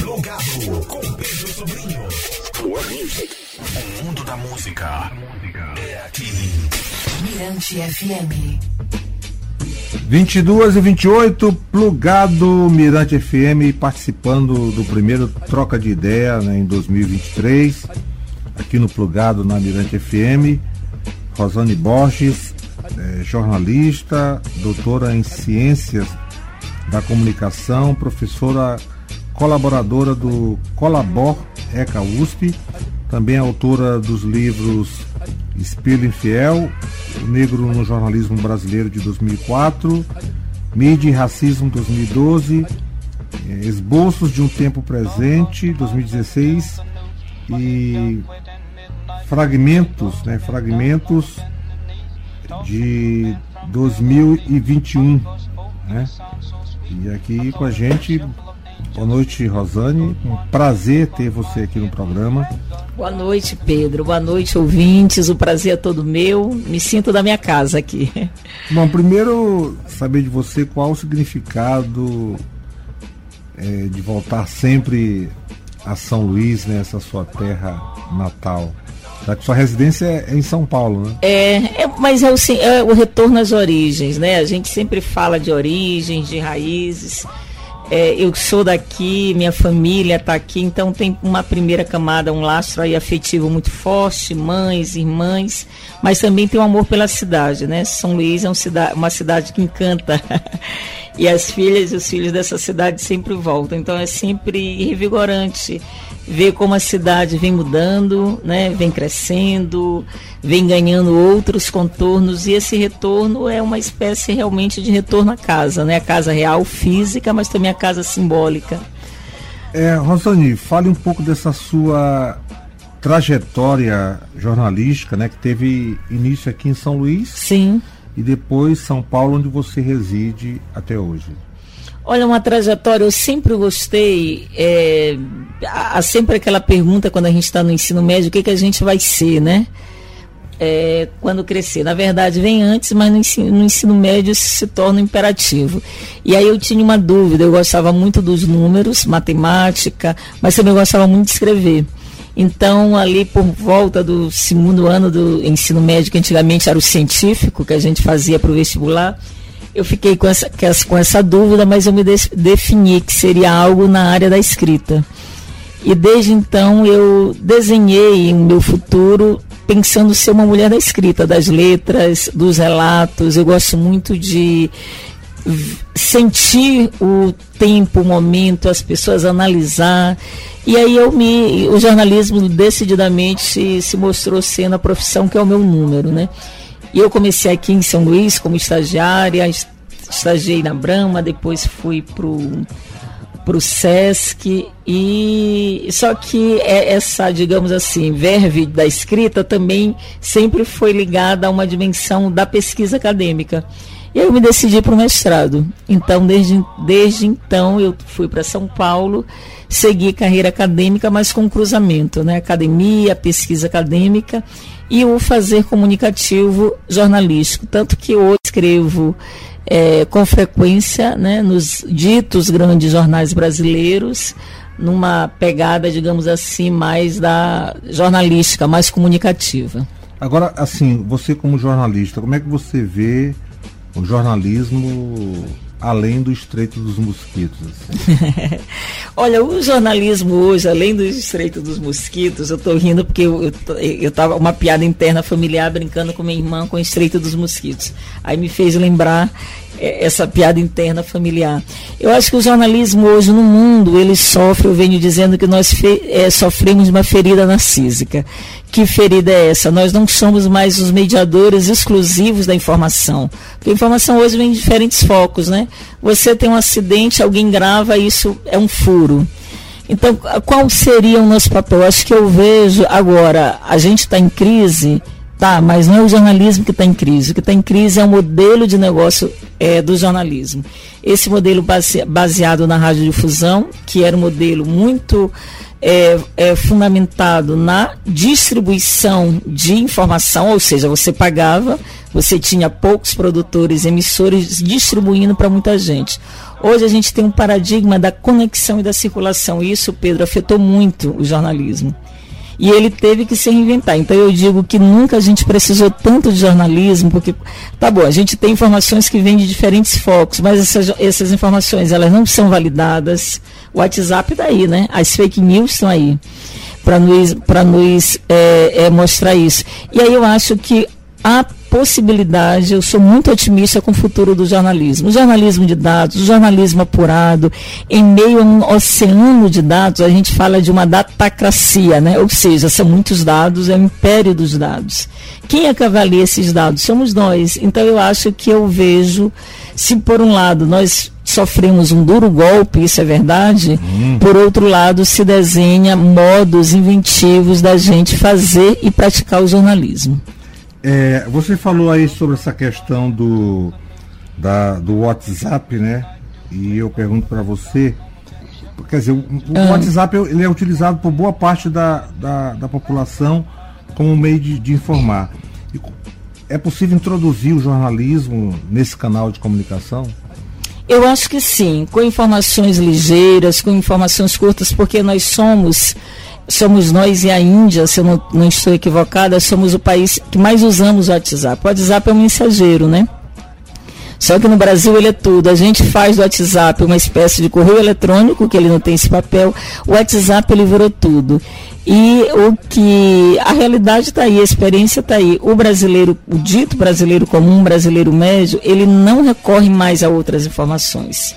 Plugado com Pedro Sobrinho. O mundo da música é aqui. Mirante FM. 22 e 28, plugado Mirante FM, participando do primeiro Troca de Ideia né, em 2023, aqui no Plugado na Mirante FM. Rosane Borges, é, jornalista, doutora em Ciências da Comunicação, professora colaboradora do Colabor ECA USP, também autora dos livros Espelho Infiel, O Negro no Jornalismo Brasileiro de 2004, Mídia e Racismo 2012, eh, Esboços de um Tempo Presente 2016 e Fragmentos, né, Fragmentos de 2021, né? E aqui com a gente Boa noite, Rosane. Um prazer ter você aqui no programa. Boa noite, Pedro. Boa noite, ouvintes. O prazer é todo meu. Me sinto da minha casa aqui. Bom, primeiro saber de você qual o significado é, de voltar sempre a São Luís, né, essa sua terra natal. Já que sua residência é em São Paulo, né? É, é mas é o, é o retorno às origens, né? A gente sempre fala de origens, de raízes. É, eu sou daqui, minha família está aqui, então tem uma primeira camada, um lastro aí afetivo muito forte, mães, irmãs, mas também tem um amor pela cidade, né? São Luís é um cida uma cidade que encanta. e as filhas e os filhos dessa cidade sempre voltam. Então é sempre revigorante ver como a cidade vem mudando, né? vem crescendo, vem ganhando outros contornos e esse retorno é uma espécie realmente de retorno à casa, né? A casa real física, mas também a casa simbólica. É, Rosani, fale um pouco dessa sua trajetória jornalística, né, que teve início aqui em São Luís. Sim. E depois São Paulo, onde você reside até hoje. Olha, uma trajetória, eu sempre gostei. É, há sempre aquela pergunta quando a gente está no ensino médio, o que, que a gente vai ser, né? É, quando crescer. Na verdade, vem antes, mas no ensino, no ensino médio isso se torna imperativo. E aí eu tinha uma dúvida, eu gostava muito dos números, matemática, mas também gostava muito de escrever. Então, ali por volta do segundo ano do ensino médio, que antigamente era o científico, que a gente fazia para o vestibular, eu fiquei com essa, com essa dúvida, mas eu me defini que seria algo na área da escrita. E desde então eu desenhei o meu futuro pensando ser uma mulher da escrita, das letras, dos relatos. Eu gosto muito de sentir o tempo, o momento, as pessoas analisar. E aí eu me, o jornalismo decididamente se mostrou sendo a profissão que é o meu número, né? E eu comecei aqui em São Luís como estagiária, estagiei na Brama, depois fui pro para o SESC e só que é essa, digamos assim, verve da escrita também sempre foi ligada a uma dimensão da pesquisa acadêmica. E eu me decidi para o mestrado. Então, desde, desde então, eu fui para São Paulo, segui carreira acadêmica, mas com cruzamento, né? Academia, pesquisa acadêmica e o fazer comunicativo jornalístico. Tanto que hoje escrevo é, com frequência né, nos ditos grandes jornais brasileiros, numa pegada, digamos assim, mais da jornalística, mais comunicativa. Agora, assim, você como jornalista, como é que você vê o jornalismo além do Estreito dos Mosquitos? Assim? Olha, o jornalismo hoje, além do Estreito dos Mosquitos, eu estou rindo porque eu, estava uma piada interna familiar brincando com minha irmã com o Estreito dos Mosquitos. Aí me fez lembrar essa piada interna familiar. Eu acho que o jornalismo hoje no mundo, ele sofre, eu venho dizendo que nós é, sofremos uma ferida narcísica. Que ferida é essa? Nós não somos mais os mediadores exclusivos da informação. Porque a informação hoje vem em diferentes focos, né? Você tem um acidente, alguém grava, isso é um furo. Então, qual seria o nosso papel? Acho que eu vejo agora, a gente está em crise, Tá, mas não é o jornalismo que está em crise. O que está em crise é o modelo de negócio é, do jornalismo. Esse modelo base, baseado na radiodifusão, que era um modelo muito é, é, fundamentado na distribuição de informação, ou seja, você pagava, você tinha poucos produtores, emissores distribuindo para muita gente. Hoje a gente tem um paradigma da conexão e da circulação. E isso, Pedro, afetou muito o jornalismo e ele teve que se reinventar. Então eu digo que nunca a gente precisou tanto de jornalismo, porque tá bom, a gente tem informações que vêm de diferentes focos, mas essas, essas informações elas não são validadas. O WhatsApp daí, tá né? As fake news estão aí para nos, pra nos é, é, mostrar isso. E aí eu acho que a possibilidade, eu sou muito otimista com o futuro do jornalismo. O jornalismo de dados, o jornalismo apurado, em meio a um oceano de dados, a gente fala de uma datacracia, né? ou seja, são muitos dados, é o império dos dados. Quem é que avalia esses dados? Somos nós. Então eu acho que eu vejo, se por um lado nós sofremos um duro golpe, isso é verdade, hum. por outro lado se desenha modos inventivos da gente fazer e praticar o jornalismo. É, você falou aí sobre essa questão do, da, do WhatsApp, né? E eu pergunto para você, quer dizer, o, o ah. WhatsApp ele é utilizado por boa parte da, da, da população como meio de, de informar. E é possível introduzir o jornalismo nesse canal de comunicação? Eu acho que sim, com informações ligeiras, com informações curtas, porque nós somos somos nós e a Índia, se eu não, não, estou equivocada, somos o país que mais usamos o WhatsApp. O WhatsApp é um mensageiro, né? Só que no Brasil ele é tudo. A gente faz do WhatsApp uma espécie de correio eletrônico, que ele não tem esse papel. O WhatsApp ele virou tudo. E o que a realidade está aí, a experiência está aí. O brasileiro, o dito brasileiro comum, brasileiro médio, ele não recorre mais a outras informações.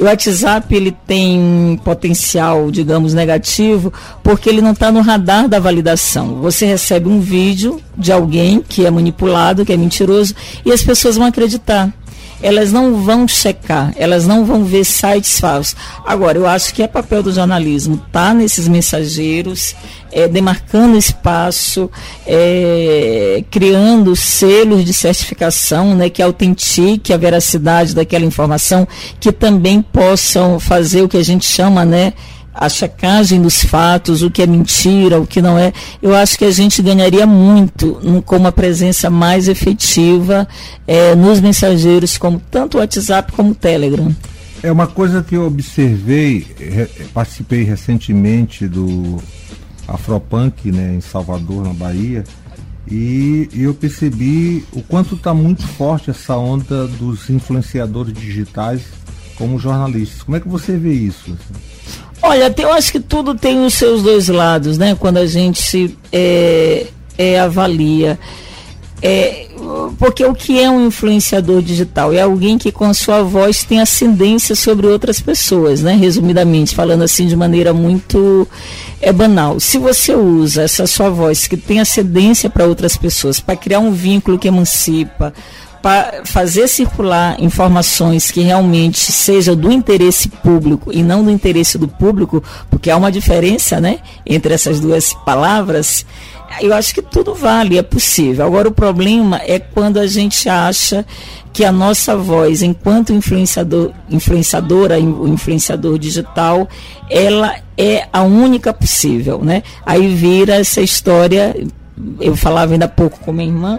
O WhatsApp ele tem potencial, digamos, negativo, porque ele não está no radar da validação. Você recebe um vídeo de alguém que é manipulado, que é mentiroso, e as pessoas vão acreditar elas não vão checar, elas não vão ver sites falsos. Agora, eu acho que é papel do jornalismo estar tá nesses mensageiros, é, demarcando espaço, é, criando selos de certificação né, que autentique a veracidade daquela informação, que também possam fazer o que a gente chama, né? A checagem dos fatos, o que é mentira, o que não é, eu acho que a gente ganharia muito com uma presença mais efetiva é, nos mensageiros, como tanto o WhatsApp como o Telegram. É uma coisa que eu observei, participei recentemente do Afropunk né, em Salvador, na Bahia, e, eu percebi o quanto está muito forte essa onda dos influenciadores digitais como jornalistas. Como é que você vê isso? Olha, eu acho que tudo tem os seus dois lados, né? Quando a gente é, é, avalia. É, porque o que é um influenciador digital? É alguém que com a sua voz tem ascendência sobre outras pessoas, né? Resumidamente, falando assim de maneira muito é banal. Se você usa essa sua voz que tem ascendência para outras pessoas, para criar um vínculo que emancipa, para fazer circular informações que realmente sejam do interesse público e não do interesse do público, porque há uma diferença né, entre essas duas palavras, eu acho que tudo vale, é possível. Agora, o problema é quando a gente acha que a nossa voz, enquanto influenciador, influenciadora, influenciador digital, ela é a única possível, né? Aí vira essa história, eu falava ainda há pouco com minha irmã,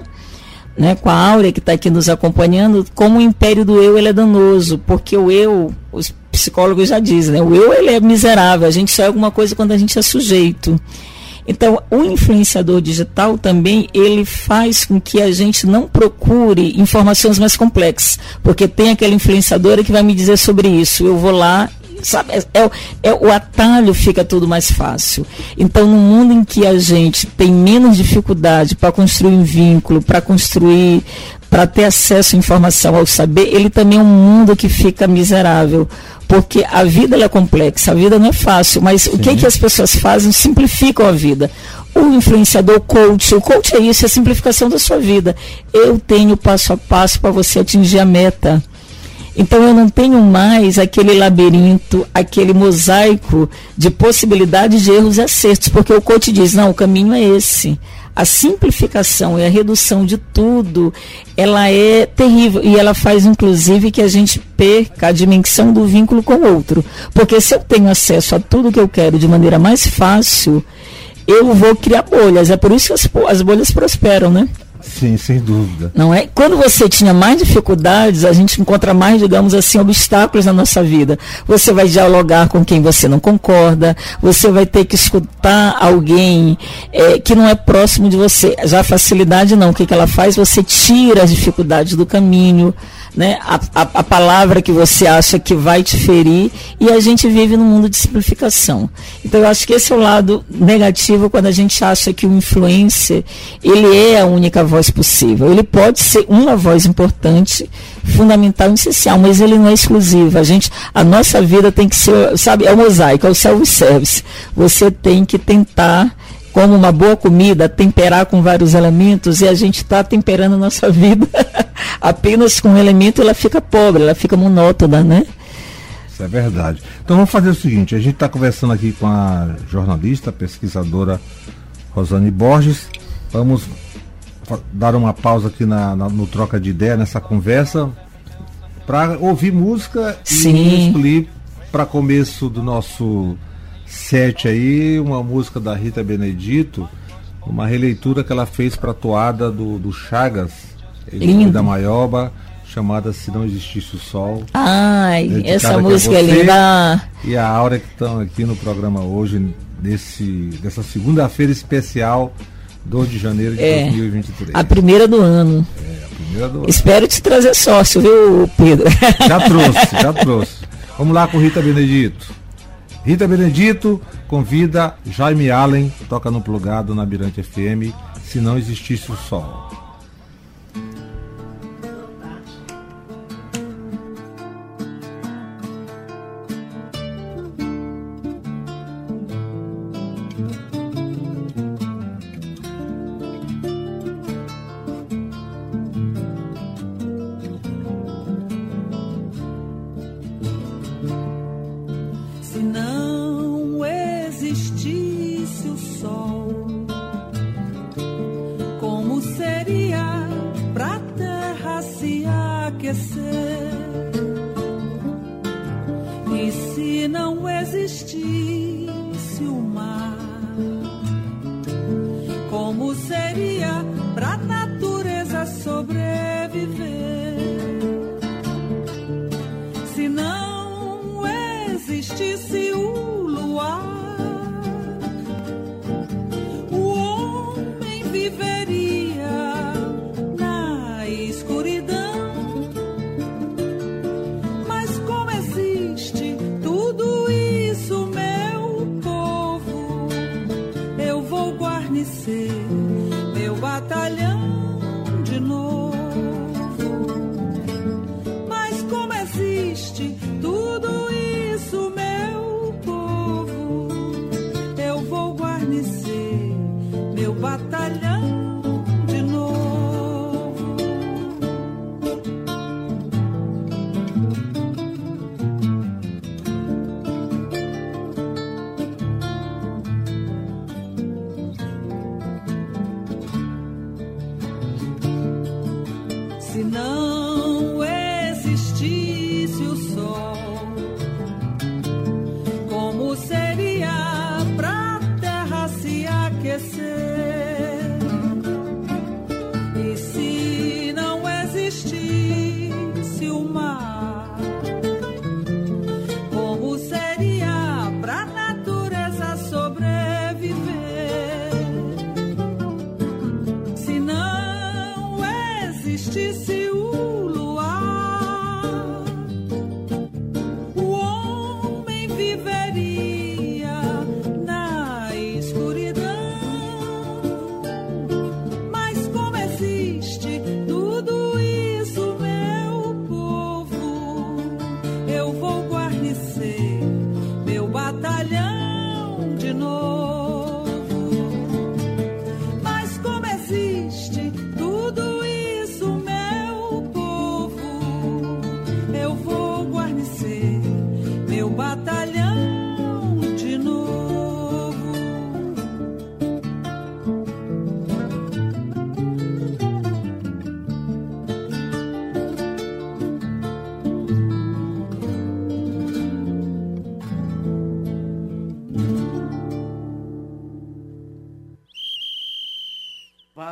né, com a Áurea que está aqui nos acompanhando, como o império do eu ele é danoso, porque o eu, os psicólogos já dizem, né, o eu ele é miserável, a gente só é alguma coisa quando a gente é sujeito. Então, o influenciador digital também ele faz com que a gente não procure informações mais complexas, porque tem aquela influenciadora que vai me dizer sobre isso. Eu vou lá sabe, é, é, é, o atalho fica tudo mais fácil. Então, no mundo em que a gente tem menos dificuldade para construir um vínculo, para construir, para ter acesso à informação, ao saber, ele também é um mundo que fica miserável. Porque a vida é complexa, a vida não é fácil, mas Sim. o que, que as pessoas fazem? Simplificam a vida o influenciador, coach. O coach é isso, é a simplificação da sua vida. Eu tenho passo a passo para você atingir a meta. Então eu não tenho mais aquele labirinto, aquele mosaico de possibilidades de erros e acertos, porque o coach diz: não, o caminho é esse. a simplificação e a redução de tudo, ela é terrível e ela faz inclusive que a gente perca a dimensão do vínculo com o outro. Porque se eu tenho acesso a tudo que eu quero de maneira mais fácil, eu vou criar bolhas. É por isso que as, as bolhas prosperam, né? Sim, sem dúvida. Não é? Quando você tinha mais dificuldades, a gente encontra mais, digamos assim, obstáculos na nossa vida. Você vai dialogar com quem você não concorda, você vai ter que escutar alguém é, que não é próximo de você. Já a facilidade não. O que, que ela faz? Você tira as dificuldades do caminho né, a, a, a, palavra que você acha que vai te ferir e a gente vive num mundo de simplificação. Então eu acho que esse é o lado negativo quando a gente acha que o influencer ele é a única voz possível. Ele pode ser uma voz importante, fundamental, essencial, mas ele não é exclusivo. A gente, a nossa vida tem que ser, sabe, é o mosaico, é o self-service. Você tem que tentar como uma boa comida, temperar com vários elementos e a gente está temperando a nossa vida apenas com um elemento, ela fica pobre, ela fica monótona, né? Isso é verdade. Então vamos fazer o seguinte, a gente está conversando aqui com a jornalista, pesquisadora Rosane Borges. Vamos dar uma pausa aqui na, na no troca de ideia, nessa conversa, para ouvir música Sim. e escolher para começo do nosso set aí, uma música da Rita Benedito, uma releitura que ela fez para a toada do, do Chagas, Lindo. da Maioba, chamada Se Não Existisse o Sol. Ai, essa música é linda. E a Aura que estão aqui no programa hoje, nesse, dessa segunda-feira especial, 2 de janeiro de é, 2023. A primeira do ano. É, a primeira do ano. Espero te trazer sócio, viu, Pedro? Já trouxe, já trouxe. Vamos lá com Rita Benedito. Rita Benedito convida Jaime Allen, toca no plugado na Mirante FM, se não existisse o sol. enlouquecer.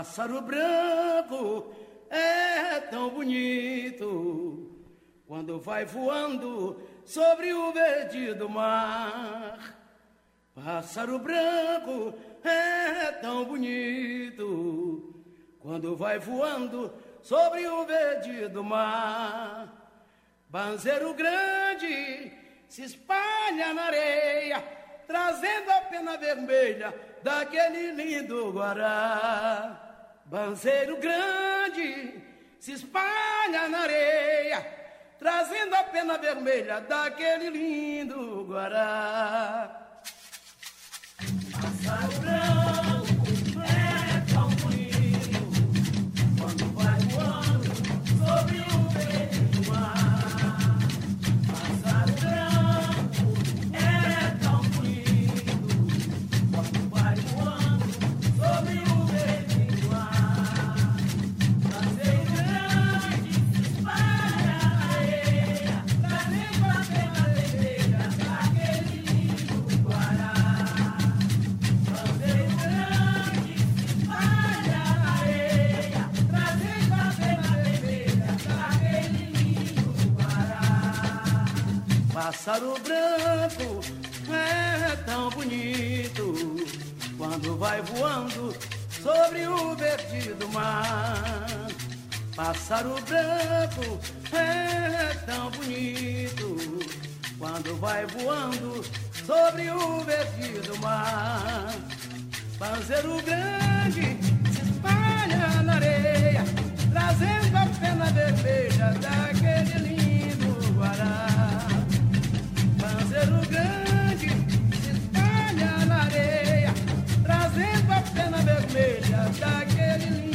Pássaro branco é tão bonito quando vai voando sobre o verde do mar. Pássaro branco é tão bonito quando vai voando sobre o verde do mar. Banzeiro grande se espalha na areia, trazendo a pena vermelha daquele lindo guará. Banzeiro grande se espalha na areia, trazendo a pena vermelha daquele lindo guará. Pássaro branco Pássaro branco é tão bonito quando vai voando sobre o verde do mar. Pássaro branco é tão bonito quando vai voando sobre o verde do mar. Panzeiro grande se espalha na areia, trazendo a pena vermelha daquele lindo guará. Se espalha na areia, trazendo a pena vermelha daquele lindo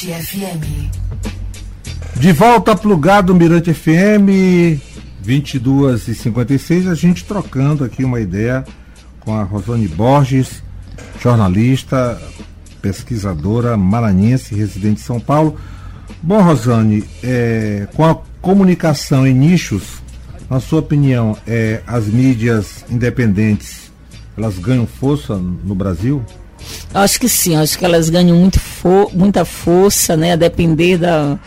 Mirante FM. De volta plugado Mirante FM 22 e 56 a gente trocando aqui uma ideia com a Rosane Borges, jornalista, pesquisadora maranhense, residente em São Paulo. Bom, Rosane, é, com a comunicação em nichos, na sua opinião, é, as mídias independentes elas ganham força no Brasil? Acho que sim, acho que elas ganham muito fo muita força, né? A depender da,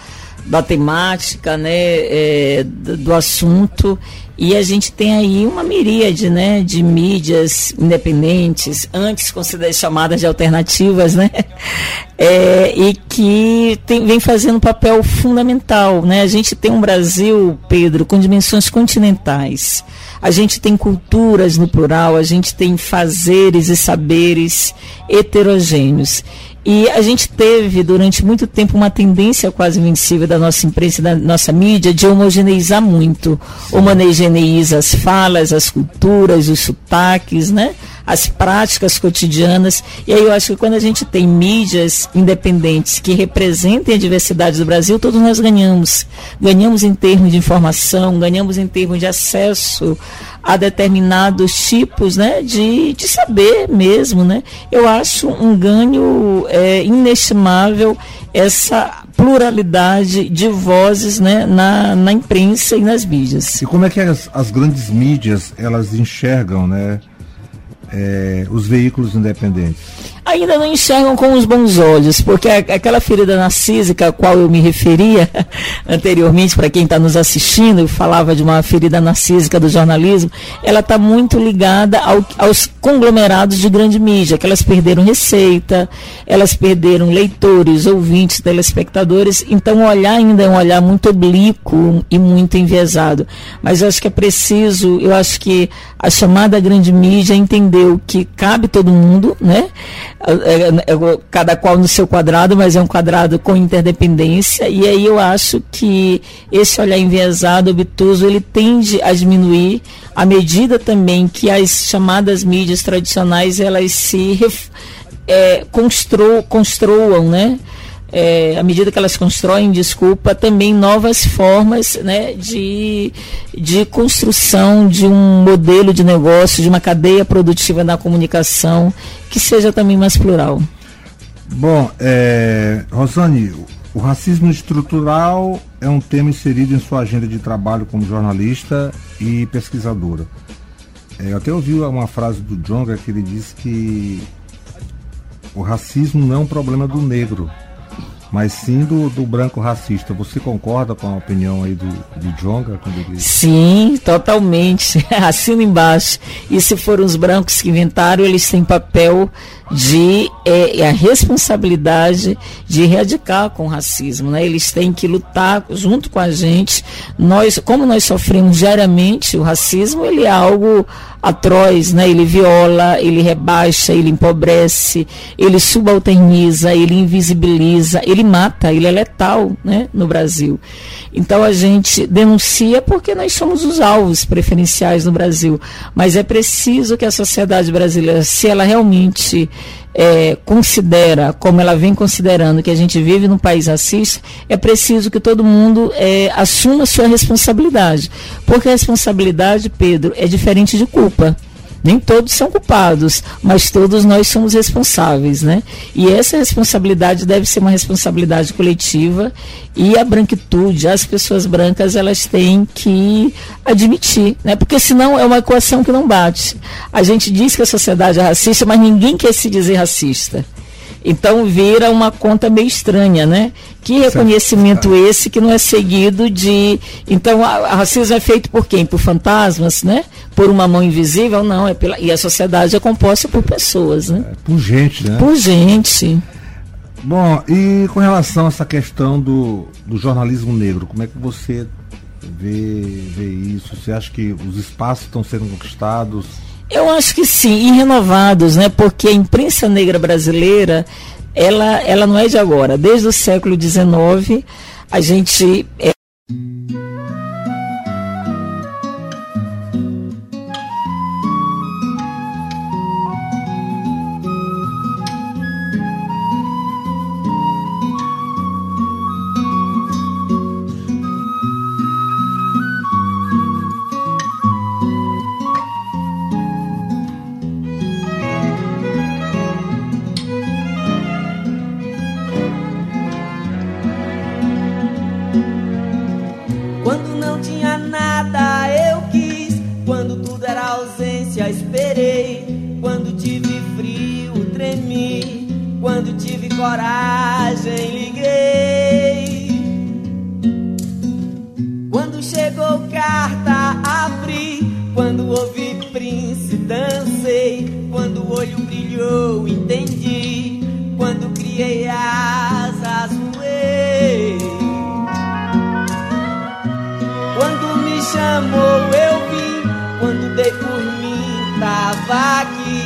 da temática, né? É, do, do assunto. E a gente tem aí uma miríade, né? De mídias independentes, antes consideradas chamadas de alternativas, né? É, e que tem, vem fazendo um papel fundamental, né? A gente tem um Brasil, Pedro, com dimensões continentais. A gente tem culturas no plural, a gente tem fazeres e saberes heterogêneos. E a gente teve durante muito tempo uma tendência quase invencível da nossa imprensa e da nossa mídia de homogeneizar muito. Homogeneiza as falas, as culturas, os sotaques, né? As práticas cotidianas. E aí eu acho que quando a gente tem mídias independentes que representem a diversidade do Brasil, todos nós ganhamos. Ganhamos em termos de informação, ganhamos em termos de acesso a determinados tipos né, de, de saber mesmo. Né? Eu acho um ganho é, inestimável essa pluralidade de vozes né, na, na imprensa e nas mídias. E como é que as, as grandes mídias elas enxergam né, é, os veículos independentes? ainda não enxergam com os bons olhos, porque aquela ferida narcísica a qual eu me referia anteriormente, para quem está nos assistindo, eu falava de uma ferida narcísica do jornalismo, ela está muito ligada ao, aos conglomerados de grande mídia, que elas perderam receita, elas perderam leitores, ouvintes, telespectadores, então olhar ainda é um olhar muito oblíquo e muito enviesado. Mas eu acho que é preciso, eu acho que a chamada grande mídia entendeu que cabe todo mundo, né? É, é, cada qual no seu quadrado, mas é um quadrado com interdependência, e aí eu acho que esse olhar enviesado, obtuso, ele tende a diminuir à medida também que as chamadas mídias tradicionais, elas se é, constru, construam, né? É, à medida que elas constroem, desculpa, também novas formas né, de, de construção de um modelo de negócio, de uma cadeia produtiva da comunicação que seja também mais plural. Bom, é, Rosane, o racismo estrutural é um tema inserido em sua agenda de trabalho como jornalista e pesquisadora. É, eu até ouvi uma frase do Jonga que ele disse que o racismo não é um problema do negro, mas sim do, do branco racista. Você concorda com a opinião aí do, do Jonga? Sim, totalmente. Assina embaixo. E se foram os brancos que inventaram, eles têm papel de é, é, a responsabilidade de erradicar com o racismo, né? Eles têm que lutar junto com a gente. Nós, como nós sofremos diariamente o racismo, ele é algo atroz, né? Ele viola, ele rebaixa, ele empobrece, ele subalterniza, ele invisibiliza, ele mata, ele é letal, né? No Brasil. Então a gente denuncia porque nós somos os alvos preferenciais no Brasil, mas é preciso que a sociedade brasileira, se ela realmente é, considera, como ela vem considerando, que a gente vive num país racista, é preciso que todo mundo é, assuma sua responsabilidade. Porque a responsabilidade, Pedro, é diferente de culpa. Nem todos são culpados, mas todos nós somos responsáveis, né? E essa responsabilidade deve ser uma responsabilidade coletiva e a branquitude, as pessoas brancas, elas têm que admitir, né? Porque senão é uma equação que não bate. A gente diz que a sociedade é racista, mas ninguém quer se dizer racista. Então vira uma conta meio estranha, né? Que reconhecimento certo. esse que não é seguido de. Então, a, racismo é feito por quem? Por fantasmas, né? Por uma mão invisível? Não, é pela. E a sociedade é composta por pessoas, né? É, por gente, né? Por gente. Bom, e com relação a essa questão do, do jornalismo negro, como é que você vê, vê isso? Você acha que os espaços estão sendo conquistados? Eu acho que sim, e renovados, né? Porque a imprensa negra brasileira, ela, ela não é de agora. Desde o século XIX, a gente. É príncipe dancei. Quando o olho brilhou, entendi. Quando criei asas, voei. Quando me chamou, eu vim. Quando dei por mim, tava aqui.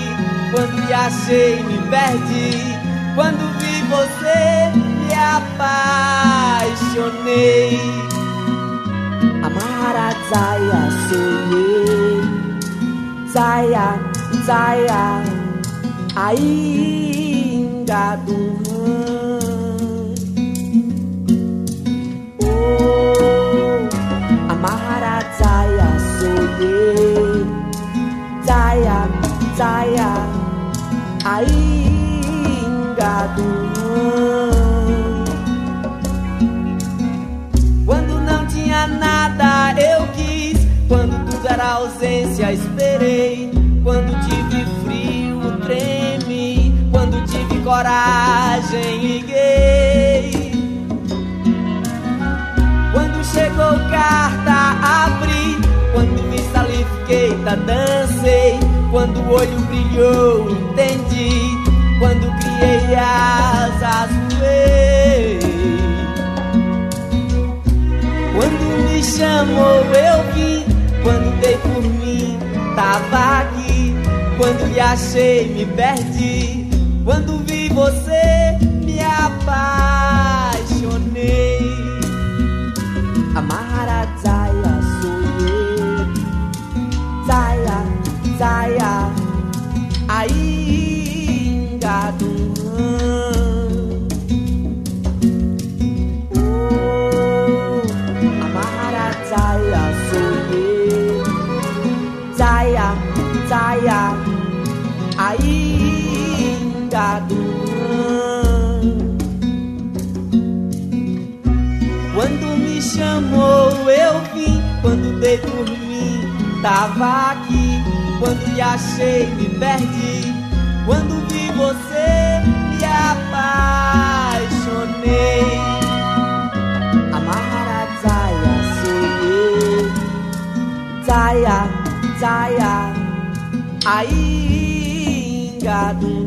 Quando me achei, me perdi. Quando vi você, me apaixonei. Amarazaya sou eu. zaya saya ainda Tuhan Oh amarat saya soye saya ainda Tuhan ausência esperei. Quando tive frio treme Quando tive coragem liguei. Quando chegou carta abri. Quando vi salifiquei, tá dancei. Quando o olho brilhou entendi. Quando criei asas voei quando me chamou eu vim, quando dei por tava aqui. Quando lhe achei, me perdi. Quando vi você, me apaixonei. Achei me perdi Quando vi você me apaixonei. A Maharazaya Soye Zaya, Zaya. Ainda do